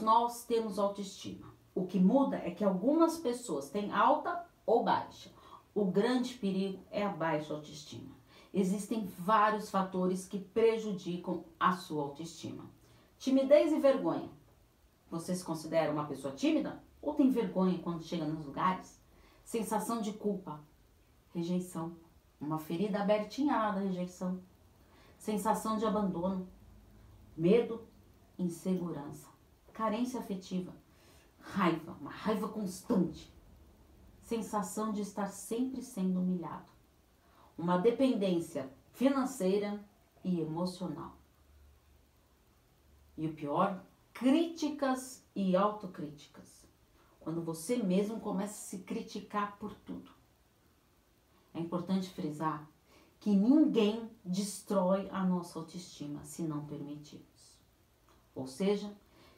nós temos autoestima. O que muda é que algumas pessoas têm alta ou baixa. O grande perigo é a baixa autoestima. Existem vários fatores que prejudicam a sua autoestima. Timidez e vergonha. Você se considera uma pessoa tímida ou tem vergonha quando chega nos lugares? Sensação de culpa, rejeição, uma ferida abertinha lá da rejeição, sensação de abandono, medo, insegurança, carência afetiva, raiva, uma raiva constante, sensação de estar sempre sendo humilhado, uma dependência financeira e emocional. E o pior, críticas e autocríticas. Quando você mesmo começa a se criticar por tudo. É importante frisar que ninguém destrói a nossa autoestima se não permitirmos. Ou seja,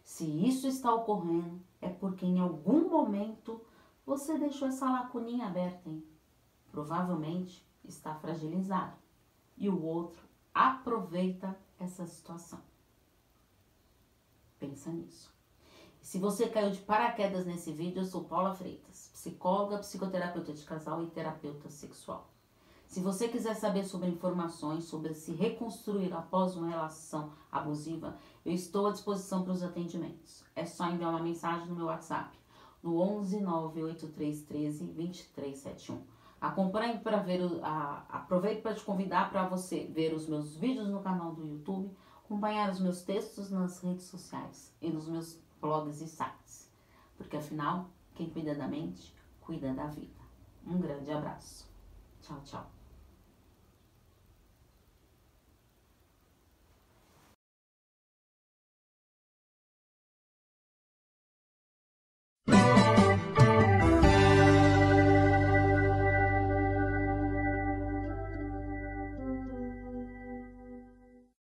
se isso está ocorrendo, é porque em algum momento você deixou essa lacuninha aberta, hein? Provavelmente está fragilizado. E o outro aproveita essa situação. Pensa nisso. Se você caiu de paraquedas nesse vídeo, eu sou Paula Freitas, psicóloga, psicoterapeuta de casal e terapeuta sexual. Se você quiser saber sobre informações sobre se reconstruir após uma relação abusiva, eu estou à disposição para os atendimentos. É só enviar uma mensagem no meu WhatsApp, no 11 983 13 2371. Acompanhe para ver, o, a, aproveito para te convidar para você ver os meus vídeos no canal do YouTube, acompanhar os meus textos nas redes sociais e nos meus blogs e sites. Porque afinal, quem cuida da mente, cuida da vida. Um grande abraço. Tchau, tchau.